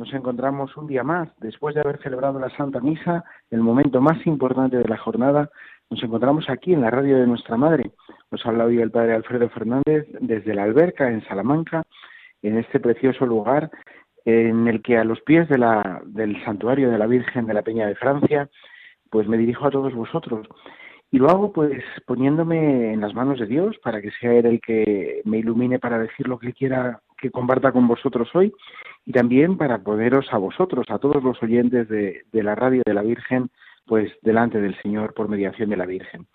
Nos encontramos un día más, después de haber celebrado la Santa Misa, el momento más importante de la jornada. Nos encontramos aquí en la radio de nuestra Madre. Nos habla hoy el Padre Alfredo Fernández desde la Alberca, en Salamanca, en este precioso lugar en el que a los pies de la, del santuario de la Virgen de la Peña de Francia, pues me dirijo a todos vosotros. Y lo hago pues poniéndome en las manos de Dios para que sea Él el que me ilumine para decir lo que quiera que comparta con vosotros hoy y también para poderos a vosotros, a todos los oyentes de, la radio de la Virgen, pues delante del Señor por mediación de la Virgen.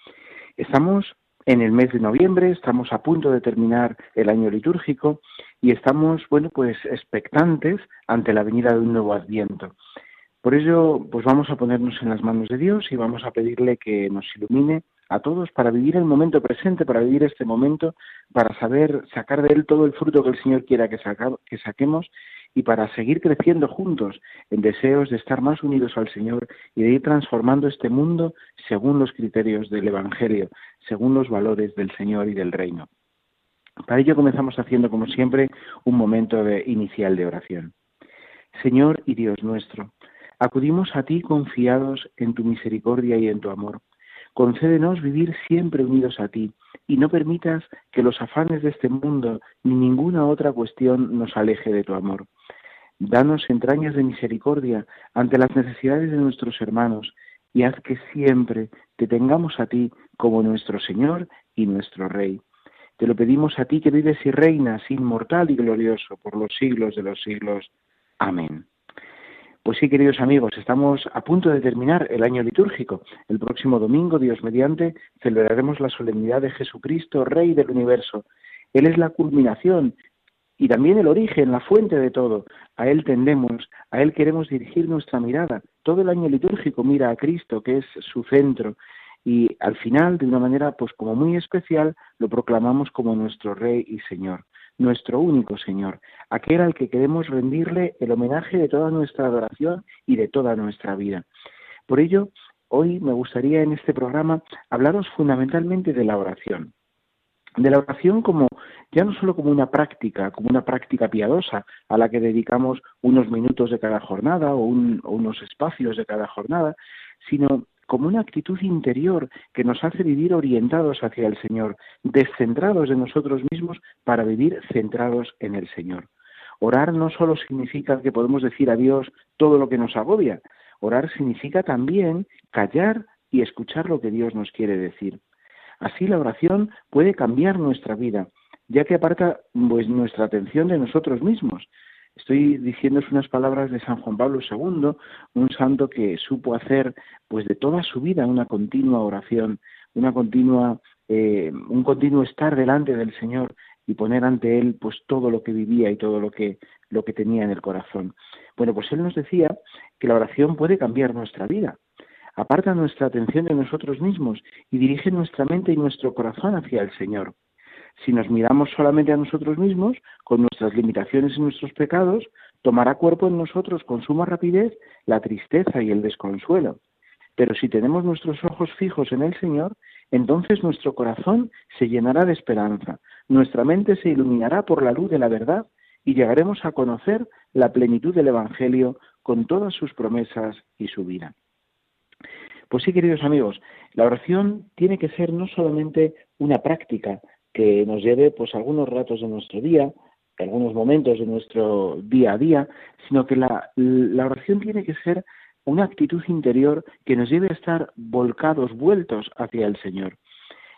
Estamos en el mes de noviembre, estamos a punto de terminar el año litúrgico y estamos, bueno, pues expectantes ante la venida de un nuevo adviento. Por ello, pues vamos a ponernos en las manos de Dios y vamos a pedirle que nos ilumine a todos para vivir el momento presente, para vivir este momento, para saber sacar de él todo el fruto que el Señor quiera que, que saquemos y para seguir creciendo juntos en deseos de estar más unidos al Señor y de ir transformando este mundo según los criterios del Evangelio, según los valores del Señor y del Reino. Para ello comenzamos haciendo, como siempre, un momento de, inicial de oración. Señor y Dios nuestro, acudimos a ti confiados en tu misericordia y en tu amor Concédenos vivir siempre unidos a ti y no permitas que los afanes de este mundo ni ninguna otra cuestión nos aleje de tu amor. Danos entrañas de misericordia ante las necesidades de nuestros hermanos y haz que siempre te tengamos a ti como nuestro Señor y nuestro Rey. Te lo pedimos a ti que vives y reinas inmortal y glorioso por los siglos de los siglos. Amén. Pues sí, queridos amigos, estamos a punto de terminar el año litúrgico. El próximo domingo, Dios mediante, celebraremos la solemnidad de Jesucristo, Rey del universo. Él es la culminación y también el origen, la fuente de todo. A Él tendemos, a Él queremos dirigir nuestra mirada. Todo el año litúrgico mira a Cristo, que es su centro. Y al final, de una manera pues como muy especial, lo proclamamos como nuestro Rey y Señor nuestro único Señor, aquel al que queremos rendirle el homenaje de toda nuestra adoración y de toda nuestra vida. Por ello, hoy me gustaría en este programa hablaros fundamentalmente de la oración. De la oración como ya no solo como una práctica, como una práctica piadosa a la que dedicamos unos minutos de cada jornada o, o unos espacios de cada jornada, sino como una actitud interior que nos hace vivir orientados hacia el Señor, descentrados de nosotros mismos para vivir centrados en el Señor. Orar no solo significa que podemos decir a Dios todo lo que nos agobia, orar significa también callar y escuchar lo que Dios nos quiere decir. Así la oración puede cambiar nuestra vida, ya que aparta pues, nuestra atención de nosotros mismos, Estoy diciéndoos unas palabras de San Juan Pablo II, un santo que supo hacer pues de toda su vida una continua oración, una continua, eh, un continuo estar delante del Señor y poner ante él pues todo lo que vivía y todo lo que lo que tenía en el corazón. Bueno, pues él nos decía que la oración puede cambiar nuestra vida. Aparta nuestra atención de nosotros mismos y dirige nuestra mente y nuestro corazón hacia el Señor. Si nos miramos solamente a nosotros mismos, con nuestras limitaciones y nuestros pecados, tomará cuerpo en nosotros con suma rapidez la tristeza y el desconsuelo. Pero si tenemos nuestros ojos fijos en el Señor, entonces nuestro corazón se llenará de esperanza, nuestra mente se iluminará por la luz de la verdad y llegaremos a conocer la plenitud del Evangelio con todas sus promesas y su vida. Pues sí, queridos amigos, la oración tiene que ser no solamente una práctica, que nos lleve pues algunos ratos de nuestro día, algunos momentos de nuestro día a día, sino que la, la oración tiene que ser una actitud interior que nos lleve a estar volcados, vueltos hacia el Señor.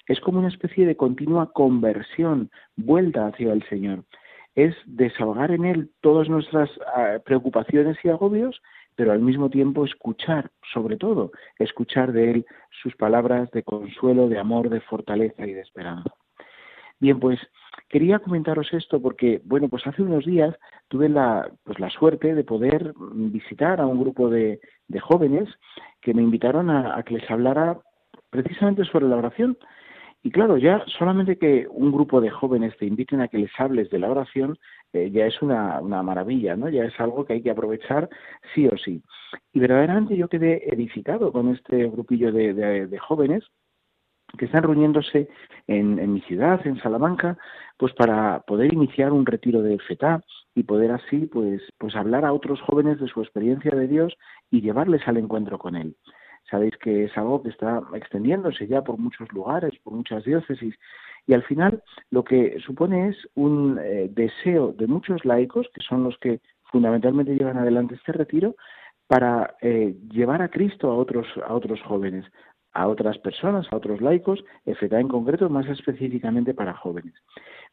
Es como una especie de continua conversión, vuelta hacia el Señor. Es desahogar en Él todas nuestras ah, preocupaciones y agobios, pero al mismo tiempo escuchar, sobre todo, escuchar de Él sus palabras de consuelo, de amor, de fortaleza y de esperanza. Bien, pues quería comentaros esto porque, bueno, pues hace unos días tuve la, pues la suerte de poder visitar a un grupo de, jóvenes que me invitaron a, que les hablara precisamente sobre la oración. Y claro, ya solamente que un grupo de jóvenes te inviten a que les hables de la oración, eh, ya es una, maravilla, ¿no? Ya es algo que hay que aprovechar sí o sí. Y verdaderamente yo quedé edificado con este grupillo de jóvenes que están reuniéndose en, en, mi ciudad, en Salamanca, pues para poder iniciar un retiro de FETA y poder así pues, pues hablar a otros jóvenes de su experiencia de Dios y llevarles al encuentro con Él. Sabéis que es algo que está extendiéndose ya por muchos lugares, por muchas diócesis, y al final lo que supone es un eh, deseo de muchos laicos, que son los que fundamentalmente llevan adelante este retiro, para eh, llevar a Cristo a otros, a otros jóvenes, a otras personas, a otros laicos, FETA en concreto, más específicamente para jóvenes.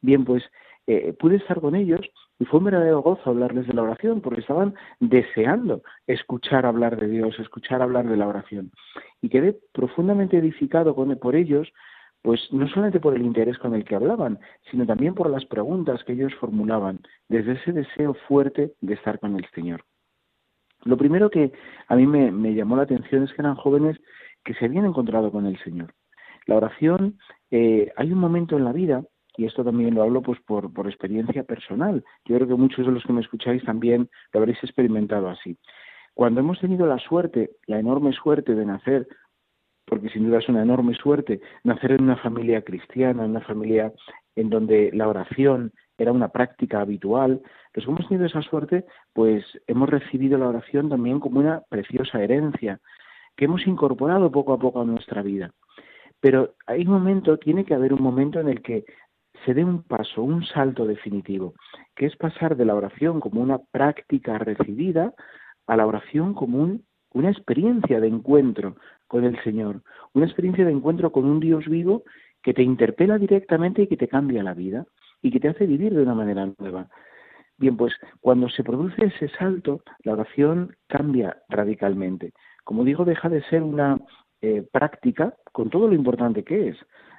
Bien, pues eh, pude estar con ellos y fue un verdadero gozo hablarles de la oración, porque estaban deseando escuchar hablar de Dios, escuchar hablar de la oración. Y quedé profundamente edificado con, por ellos, pues no solamente por el interés con el que hablaban, sino también por las preguntas que ellos formulaban, desde ese deseo fuerte de estar con el Señor. Lo primero que a mí me, me llamó la atención es que eran jóvenes que se habían encontrado con el Señor. La oración, eh, hay un momento en la vida, y esto también lo hablo pues por, por experiencia personal, yo creo que muchos de los que me escucháis también lo habréis experimentado así. Cuando hemos tenido la suerte, la enorme suerte de nacer, porque sin duda es una enorme suerte, nacer en una familia cristiana, en una familia en donde la oración era una práctica habitual, los que hemos tenido esa suerte, pues hemos recibido la oración también como una preciosa herencia, que hemos incorporado poco a poco a nuestra vida. Pero hay un momento, tiene que haber un momento en el que se dé un paso, un salto definitivo, que es pasar de la oración como una práctica recibida a la oración como una experiencia de encuentro con el Señor, una experiencia de encuentro con un Dios vivo que te interpela directamente y que te cambia la vida y que te hace vivir de una manera nueva. Bien, pues cuando se produce ese salto, la oración cambia radicalmente como digo, deja de ser una eh, práctica con todo lo importante que es.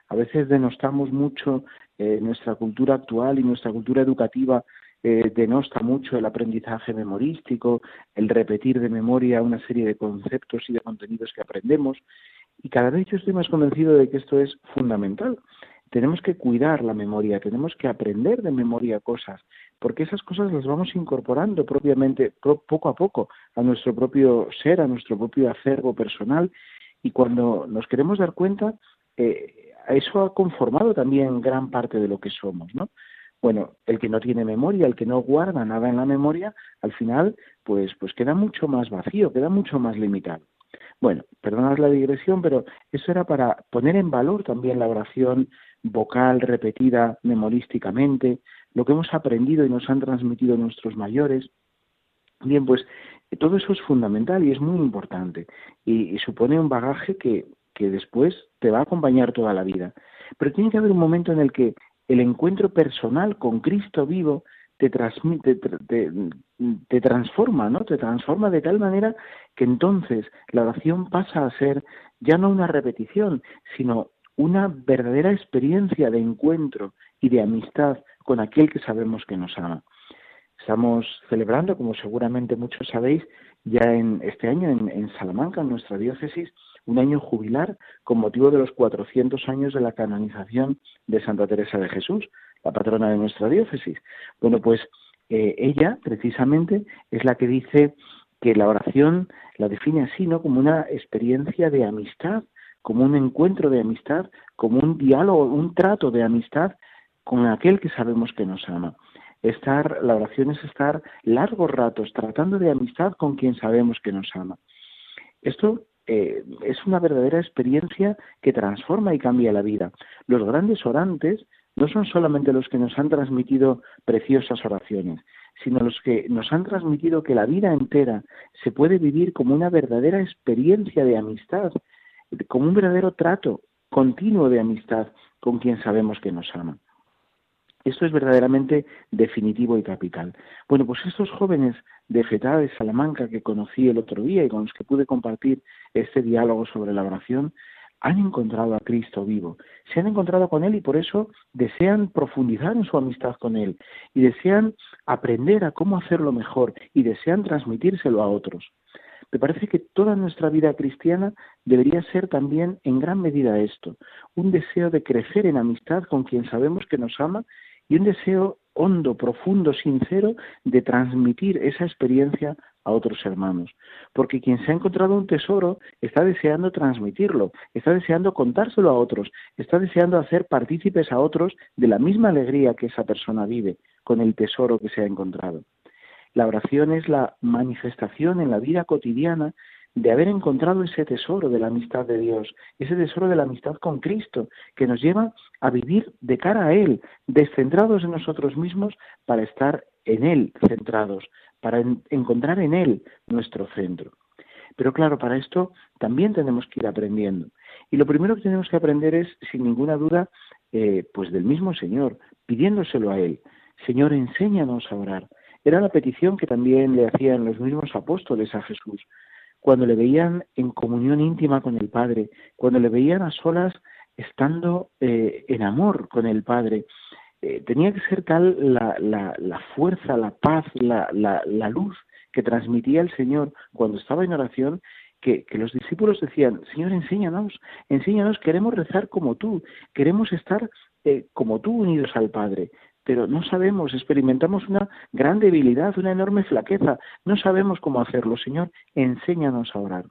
A veces denostamos mucho eh, nuestra cultura actual y nuestra cultura educativa eh, denosta mucho el aprendizaje memorístico, el repetir de memoria una serie de conceptos y de contenidos que aprendemos. Y cada vez yo estoy más convencido de que esto es fundamental. Tenemos que cuidar la memoria, tenemos que aprender de memoria cosas, porque esas cosas las vamos incorporando propiamente, poco a poco, a nuestro propio ser, a nuestro propio acervo personal, y cuando nos queremos dar cuenta, eh, eso ha conformado también gran parte de lo que somos, ¿no? Bueno, el que no tiene memoria, el que no guarda nada en la memoria, al final, pues, pues queda mucho más vacío, queda mucho más limitado. Bueno, perdonad la digresión, pero eso era para poner en valor también la oración vocal repetida memorísticamente, lo que hemos aprendido y nos han transmitido nuestros mayores. Bien, pues todo eso es fundamental y es muy importante y, supone un bagaje que, que después te va a acompañar toda la vida. Pero tiene que haber un momento en el que el encuentro personal con Cristo vivo te, transmite, te, te, transforma, ¿no? Te transforma de tal manera que entonces la oración pasa a ser ya no una repetición, sino una verdadera experiencia de encuentro y de amistad con aquel que sabemos que nos ama. Estamos celebrando, como seguramente muchos sabéis, ya en este año en, Salamanca, en nuestra diócesis, un año jubilar con motivo de los 400 años de la canonización de Santa Teresa de Jesús, la patrona de nuestra diócesis. Bueno, pues eh, ella precisamente es la que dice que la oración la define así, ¿no? Como una experiencia de amistad, como un encuentro de amistad, como un diálogo, un trato de amistad con aquel que sabemos que nos ama. Estar, la oración es estar largos ratos tratando de amistad con quien sabemos que nos ama. Esto eh, es una verdadera experiencia que transforma y cambia la vida. Los grandes orantes no son solamente los que nos han transmitido preciosas oraciones, sino los que nos han transmitido que la vida entera se puede vivir como una verdadera experiencia de amistad, como un verdadero trato continuo de amistad con quien sabemos que nos ama. Esto es verdaderamente definitivo y capital. Bueno, pues estos jóvenes de FETA de Salamanca que conocí el otro día y con los que pude compartir este diálogo sobre la oración, han encontrado a Cristo vivo, se han encontrado con Él y por eso desean profundizar en su amistad con Él y desean aprender a cómo hacerlo mejor y desean transmitírselo a otros. Me parece que toda nuestra vida cristiana debería ser también en gran medida esto, un deseo de crecer en amistad con quien sabemos que nos ama y un deseo hondo, profundo, sincero de transmitir esa experiencia a otros hermanos. Porque quien se ha encontrado un tesoro está deseando transmitirlo, está deseando contárselo a otros, está deseando hacer partícipes a otros de la misma alegría que esa persona vive con el tesoro que se ha encontrado. La oración es la manifestación en la vida cotidiana de haber encontrado ese tesoro de la amistad de Dios, ese tesoro de la amistad con Cristo, que nos lleva a vivir de cara a Él, descentrados en nosotros mismos para estar en Él centrados, para encontrar en Él nuestro centro. Pero claro, para esto también tenemos que ir aprendiendo. Y lo primero que tenemos que aprender es, sin ninguna duda, eh, pues del mismo Señor, pidiéndoselo a Él. Señor, enséñanos a orar. Era la petición que también le hacían los mismos apóstoles a Jesús cuando le veían en comunión íntima con el Padre, cuando le veían a solas estando eh, en amor con el Padre. Eh, tenía que ser tal la, fuerza, la paz, la, luz que transmitía el Señor cuando estaba en oración, que, que, los discípulos decían, Señor, enséñanos, enséñanos, queremos rezar como tú, queremos estar eh, como tú unidos al Padre pero no sabemos, experimentamos una gran debilidad, una enorme flaqueza, no sabemos cómo hacerlo. Señor, enséñanos a orar.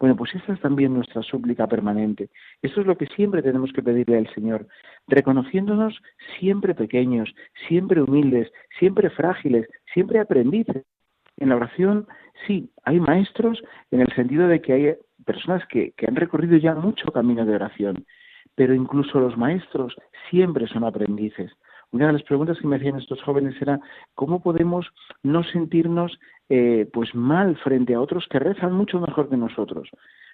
Bueno, pues esta es también nuestra súplica permanente. Esto es lo que siempre tenemos que pedirle al Señor, reconociéndonos siempre pequeños, siempre humildes, siempre frágiles, siempre aprendices. En la oración, sí, hay maestros en el sentido de que hay personas que han recorrido ya mucho camino de oración, pero incluso los maestros siempre son aprendices. Una de las preguntas que me hacían estos jóvenes era cómo podemos no sentirnos eh, pues mal frente a otros que rezan mucho mejor que nosotros.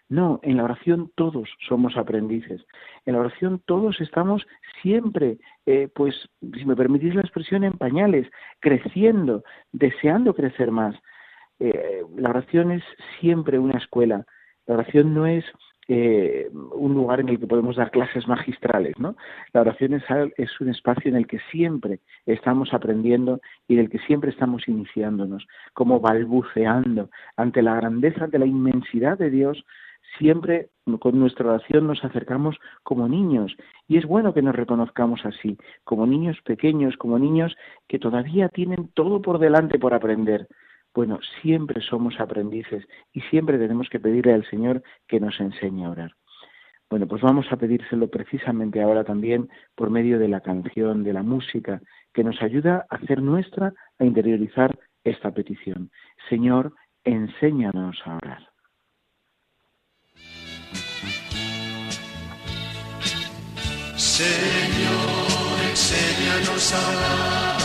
No, en la oración todos somos aprendices. En la oración todos estamos siempre, eh, pues, si me permitís la expresión, en pañales, creciendo, deseando crecer más. Eh, la oración es siempre una escuela. La oración no es eh, un lugar en el que podemos dar clases magistrales, ¿no? La oración es, un espacio en el que siempre estamos aprendiendo y en el que siempre estamos iniciándonos, como balbuceando ante la grandeza, ante la inmensidad de Dios, siempre con nuestra oración nos acercamos como niños y es bueno que nos reconozcamos así, como niños pequeños, como niños que todavía tienen todo por delante por aprender. Bueno, siempre somos aprendices y siempre tenemos que pedirle al Señor que nos enseñe a orar. Bueno, pues vamos a pedírselo precisamente ahora también por medio de la canción, de la música, que nos ayuda a hacer nuestra, a interiorizar esta petición. Señor, enséñanos a orar. Señor, enséñanos a orar,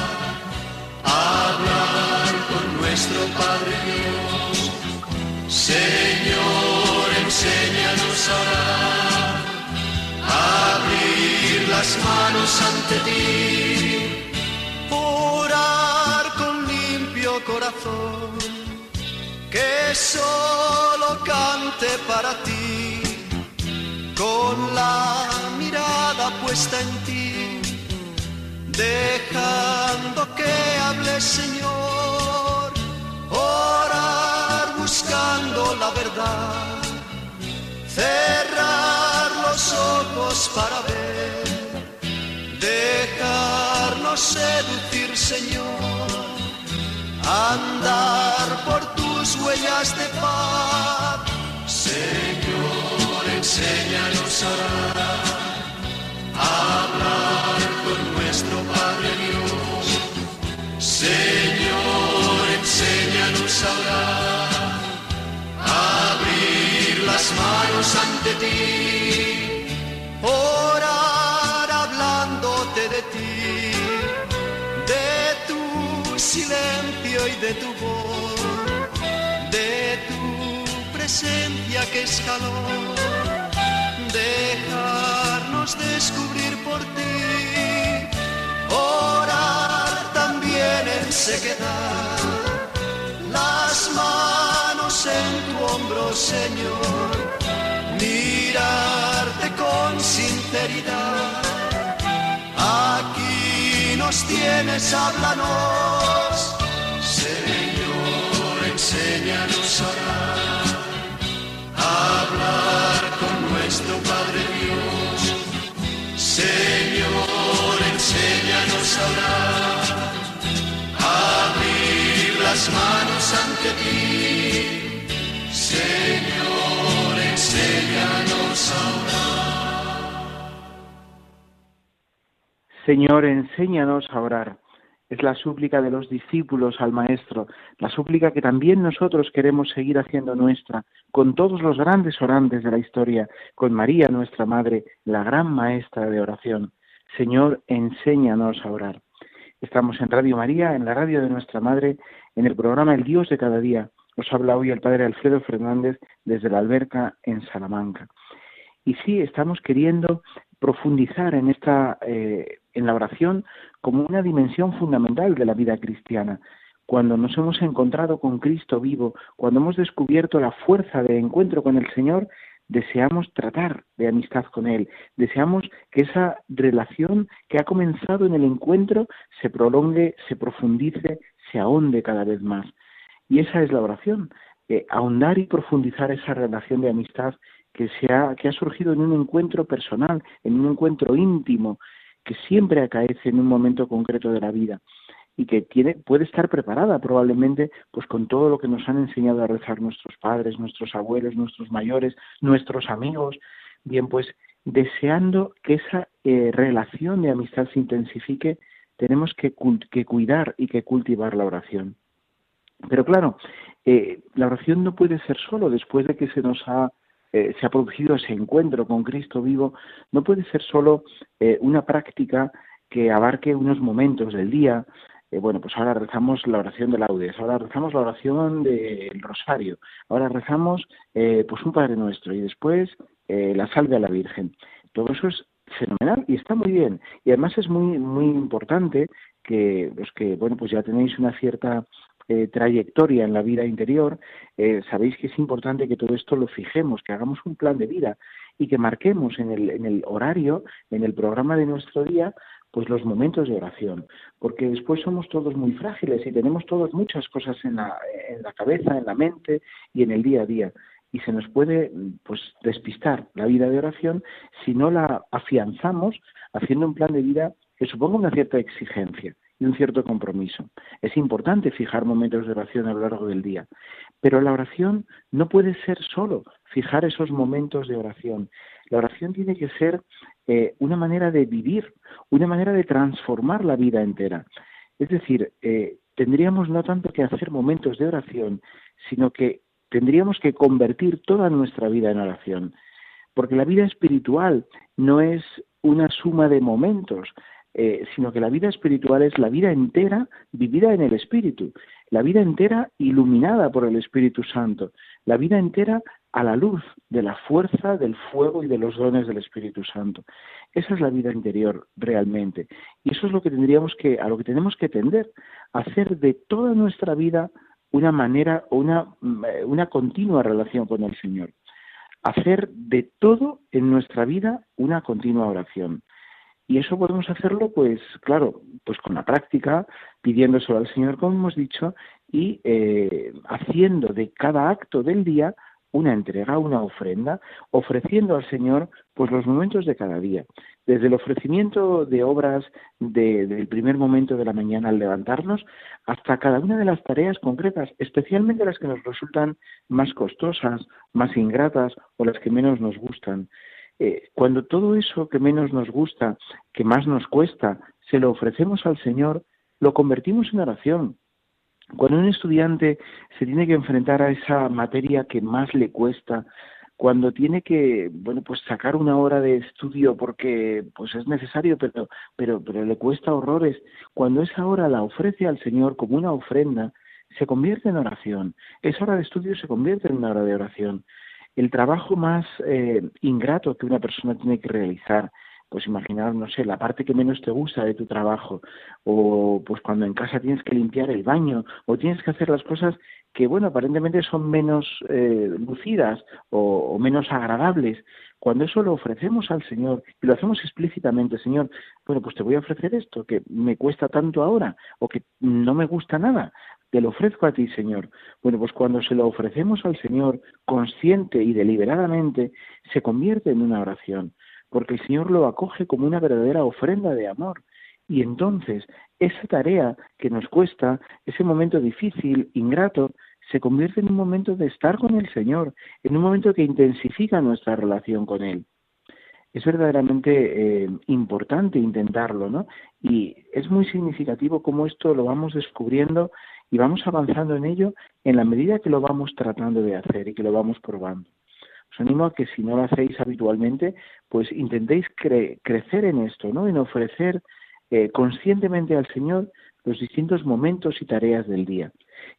nuestro Padre Dios. Señor, enséñanos a abrir las manos ante ti, orar con limpio corazón, que solo cante para ti, con la mirada puesta en ti, dejando que hable Señor la verdad, cerrar los ojos para ver, dejarnos seducir, Señor, andar por tus huellas de paz. Señor, enséñanos a hablar con nuestro Padre Dios. Señor, enséñanos a orar, ante ti, orar hablándote de ti, de tu silencio y de tu voz, de tu presencia que es calor, dejarnos descubrir por ti, orar también en sequedad las manos en tu hombro, Señor mirarte con sinceridad. Aquí nos tienes, háblanos, Señor, enséñanos a hablar, hablar con nuestro Padre Dios. Señor, enséñanos a hablar, abrir las manos ante ti. Señor, enséñanos a orar. Es la súplica de los discípulos al Maestro, la súplica que también nosotros queremos seguir haciendo nuestra, con todos los grandes orantes de la historia, con María, nuestra Madre, la gran maestra de oración. Señor, enséñanos a orar. Estamos en Radio María, en la radio de nuestra Madre, en el programa El Dios de cada día. Os habla hoy el Padre Alfredo Fernández desde la alberca en Salamanca. Y sí, estamos queriendo profundizar en esta eh, en la oración como una dimensión fundamental de la vida cristiana. Cuando nos hemos encontrado con Cristo vivo, cuando hemos descubierto la fuerza de encuentro con el Señor, deseamos tratar de amistad con Él, deseamos que esa relación que ha comenzado en el encuentro se prolongue, se profundice, se ahonde cada vez más. Y esa es la oración, eh, ahondar y profundizar esa relación de amistad que, se ha, que ha surgido en un encuentro personal, en un encuentro íntimo, que siempre acaece en un momento concreto de la vida y que tiene, puede estar preparada probablemente pues con todo lo que nos han enseñado a rezar nuestros padres, nuestros abuelos, nuestros mayores, nuestros amigos. Bien, pues deseando que esa eh, relación de amistad se intensifique, tenemos que, que, cuidar y que cultivar la oración. Pero claro, eh, la oración no puede ser solo después de que se nos ha eh, se ha producido ese encuentro con Cristo vivo, no puede ser solo eh, una práctica que abarque unos momentos del día. Eh, bueno, pues ahora rezamos la oración de laudes, ahora rezamos la oración del rosario, ahora rezamos pues un Padre Nuestro y después la salve a la Virgen. Todo eso es fenomenal y está muy bien. Y además es muy muy importante que los que bueno pues ya tenéis una cierta eh, trayectoria en la vida interior, eh, sabéis que es importante que todo esto lo fijemos, que hagamos un plan de vida y que marquemos en el, en el horario, en el programa de nuestro día, pues los momentos de oración, porque después somos todos muy frágiles y tenemos todas muchas cosas en la, en la cabeza, en la mente y en el día a día. Y se nos puede pues despistar la vida de oración si no la afianzamos haciendo un plan de vida que suponga una cierta exigencia y un cierto compromiso. Es importante fijar momentos de oración a lo largo del día, pero la oración no puede ser solo fijar esos momentos de oración. La oración tiene que ser eh, una manera de vivir, una manera de transformar la vida entera. Es decir, eh, tendríamos no tanto que hacer momentos de oración, sino que tendríamos que convertir toda nuestra vida en oración. Porque la vida espiritual no es una suma de momentos, eh, sino que la vida espiritual es la vida entera vivida en el Espíritu, la vida entera iluminada por el Espíritu Santo, la vida entera a la luz de la fuerza, del fuego y de los dones del Espíritu Santo. Esa es la vida interior realmente. Y eso es lo que tendríamos que, a lo que tenemos que tender, hacer de toda nuestra vida una manera una, eh, una continua relación con el Señor. Hacer de todo en nuestra vida una continua oración. Y eso podemos hacerlo, pues claro, pues con la práctica, pidiéndoselo al Señor, como hemos dicho, y eh, haciendo de cada acto del día una entrega, una ofrenda, ofreciendo al Señor pues los momentos de cada día, desde el ofrecimiento de obras del primer momento de la mañana al levantarnos hasta cada una de las tareas concretas, especialmente las que nos resultan más costosas, más ingratas o las que menos nos gustan. Eh, cuando todo eso que menos nos gusta, que más nos cuesta, se lo ofrecemos al Señor, lo convertimos en oración. Cuando un estudiante se tiene que enfrentar a esa materia que más le cuesta, cuando tiene que bueno pues sacar una hora de estudio porque pues es necesario pero pero pero le cuesta horrores cuando esa hora la ofrece al Señor como una ofrenda se convierte en oración esa hora de estudio se convierte en una hora de oración el trabajo más eh, ingrato que una persona tiene que realizar, pues imaginar, no sé, la parte que menos te gusta de tu trabajo, o pues cuando en casa tienes que limpiar el baño, o tienes que hacer las cosas que, bueno, aparentemente son menos eh, lucidas o, menos agradables, cuando eso lo ofrecemos al Señor y lo hacemos explícitamente, Señor, bueno, pues te voy a ofrecer esto que me cuesta tanto ahora o que no me gusta nada, te lo ofrezco a ti, Señor. Bueno, pues cuando se lo ofrecemos al Señor consciente y deliberadamente, se convierte en una oración, porque el Señor lo acoge como una verdadera ofrenda de amor. Y entonces esa tarea que nos cuesta, ese momento difícil, ingrato, se convierte en un momento de estar con el Señor, en un momento que intensifica nuestra relación con Él. Es verdaderamente eh, importante intentarlo, ¿no? Y es muy significativo cómo esto lo vamos descubriendo y vamos avanzando en ello en la medida que lo vamos tratando de hacer y que lo vamos probando. Os animo a que si no lo hacéis habitualmente, pues intentéis crecer en esto, ¿no? En ofrecer eh, conscientemente al Señor los distintos momentos y tareas del día.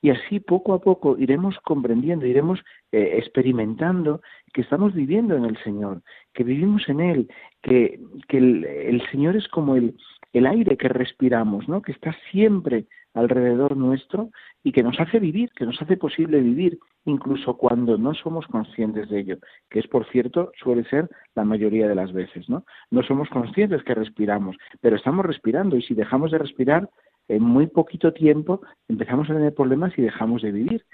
Y así poco a poco iremos comprendiendo, iremos eh, experimentando que estamos viviendo en el Señor, que vivimos en Él, que, que el, Señor es como el, el aire que respiramos, ¿no? que está siempre alrededor nuestro y que nos hace vivir, que nos hace posible vivir, incluso cuando no somos conscientes de ello, que es, por cierto, suele ser la mayoría de las veces, ¿no? No somos conscientes que respiramos, pero estamos respirando y si dejamos de respirar, en muy poquito tiempo empezamos a tener problemas y dejamos de vivir.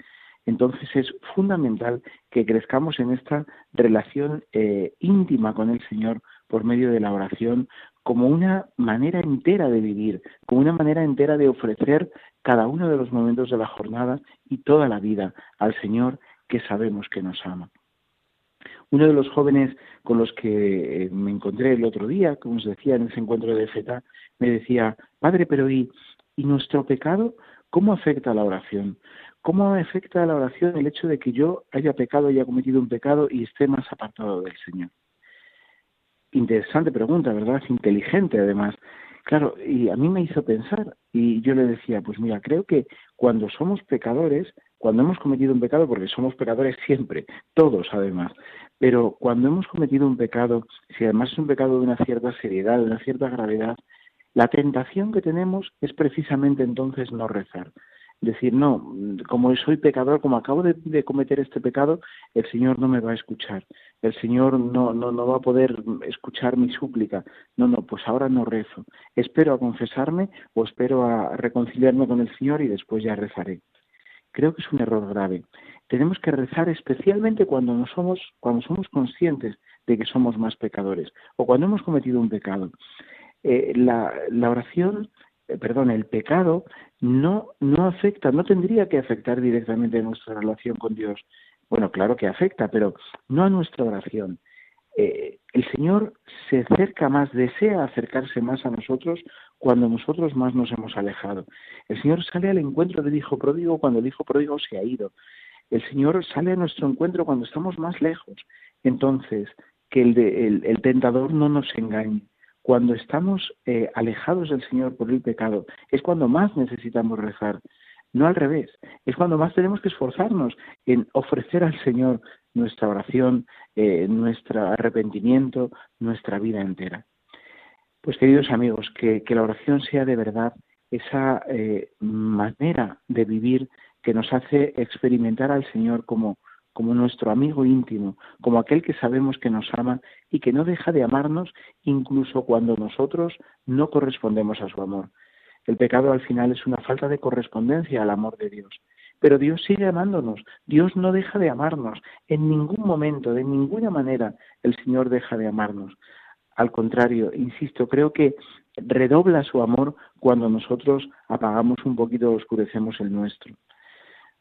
Entonces es fundamental que crezcamos en esta relación eh, íntima con el Señor por medio de la oración como una manera entera de vivir, como una manera entera de ofrecer cada uno de los momentos de la jornada y toda la vida al Señor que sabemos que nos ama. Uno de los jóvenes con los que eh, me encontré el otro día, como os decía en ese encuentro de FETA, me decía, Padre, pero ¿y, ¿y nuestro pecado cómo afecta a la oración? ¿Cómo afecta a la oración el hecho de que yo haya pecado, haya cometido un pecado y esté más apartado del Señor? Interesante pregunta, ¿verdad? Inteligente además. Claro, y a mí me hizo pensar y yo le decía, pues mira, creo que cuando somos pecadores, cuando hemos cometido un pecado, porque somos pecadores siempre, todos además, pero cuando hemos cometido un pecado, si además es un pecado de una cierta seriedad, de una cierta gravedad, la tentación que tenemos es precisamente entonces no rezar. Decir, no, como soy pecador, como acabo de, cometer este pecado, el Señor no me va a escuchar. El Señor no, no, no va a poder escuchar mi súplica. No, no, pues ahora no rezo. Espero a confesarme o espero a reconciliarme con el Señor y después ya rezaré. Creo que es un error grave. Tenemos que rezar especialmente cuando no somos, cuando somos conscientes de que somos más pecadores o cuando hemos cometido un pecado. Eh, la, oración, eh, perdón, el pecado no, no afecta, no tendría que afectar directamente nuestra relación con Dios. Bueno, claro que afecta, pero no a nuestra oración. Eh, el Señor se acerca más, desea acercarse más a nosotros cuando nosotros más nos hemos alejado. El Señor sale al encuentro del Hijo pródigo cuando el Hijo pródigo se ha ido. El Señor sale a nuestro encuentro cuando estamos más lejos. Entonces, que el, el, el tentador no nos engañe cuando estamos eh, alejados del Señor por el pecado, es cuando más necesitamos rezar, no al revés, es cuando más tenemos que esforzarnos en ofrecer al Señor nuestra oración, eh, nuestro arrepentimiento, nuestra vida entera. Pues queridos amigos, que, la oración sea de verdad esa eh, manera de vivir que nos hace experimentar al Señor como como nuestro amigo íntimo, como aquel que sabemos que nos ama y que no deja de amarnos incluso cuando nosotros no correspondemos a su amor. El pecado al final es una falta de correspondencia al amor de Dios. Pero Dios sigue amándonos, Dios no deja de amarnos, en ningún momento, de ninguna manera el Señor deja de amarnos. Al contrario, insisto, creo que redobla su amor cuando nosotros apagamos un poquito o oscurecemos el nuestro.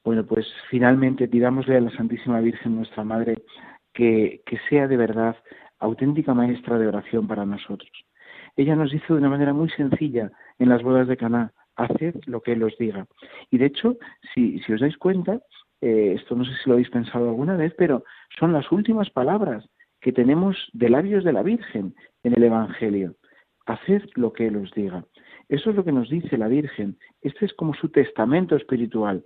Bueno, pues finalmente pidámosle a la Santísima Virgen, nuestra Madre, que, que sea de verdad auténtica maestra de oración para nosotros. Ella nos dice de una manera muy sencilla en las bodas de Caná, haced lo que Él os diga. Y de hecho, si, si os dais cuenta, eh, esto no sé si lo habéis pensado alguna vez, pero son las últimas palabras que tenemos de labios de la Virgen en el Evangelio. Haced lo que Él os diga. Eso es lo que nos dice la Virgen. Este es como su testamento espiritual.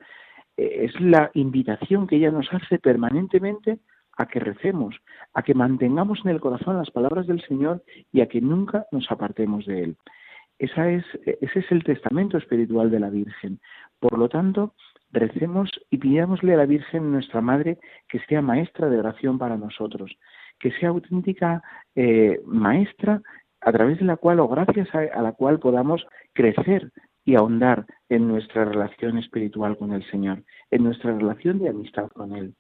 Eh, es la invitación que ella nos hace permanentemente a que recemos, a que mantengamos en el corazón las palabras del Señor y a que nunca nos apartemos de Él. Esa es, ese es el testamento espiritual de la Virgen. Por lo tanto, recemos y pidámosle a la Virgen, nuestra Madre, que sea maestra de oración para nosotros, que sea auténtica eh, maestra a través de la cual o gracias a, la cual podamos crecer y ahondar en nuestra relación espiritual con el Señor, en nuestra relación de amistad con Él.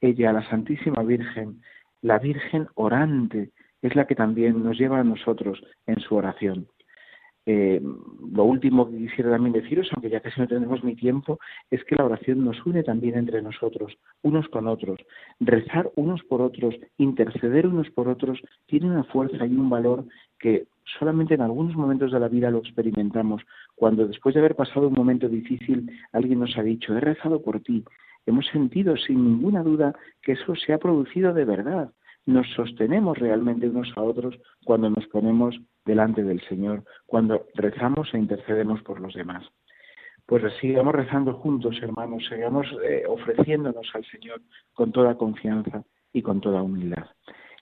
Ella, la Santísima Virgen, la Virgen orante, es la que también nos lleva a nosotros en su oración. Eh, lo último que quisiera también deciros, aunque ya casi no tenemos mi tiempo, es que la oración nos une también entre nosotros, unos con otros. Rezar unos por otros, interceder unos por otros, tiene una fuerza y un valor que solamente en algunos momentos de la vida lo experimentamos. Cuando después de haber pasado un momento difícil, alguien nos ha dicho, he rezado por ti. Hemos sentido sin ninguna duda que eso se ha producido de verdad nos sostenemos realmente unos a otros cuando nos ponemos delante del Señor, cuando rezamos e intercedemos por los demás. Pues sigamos rezando juntos, hermanos, sigamos eh, ofreciéndonos al Señor con toda confianza y con toda humildad.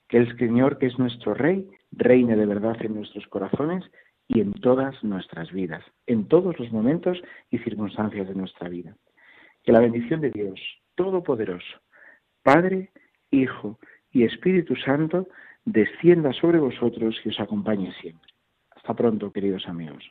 Que el Señor, que es nuestro Rey, reine de verdad en nuestros corazones y en todas nuestras vidas, en todos los momentos y circunstancias de nuestra vida. Que la bendición de Dios Todopoderoso, Padre, Hijo y Espíritu Santo descienda sobre vosotros y os acompañe siempre. Hasta pronto, queridos amigos.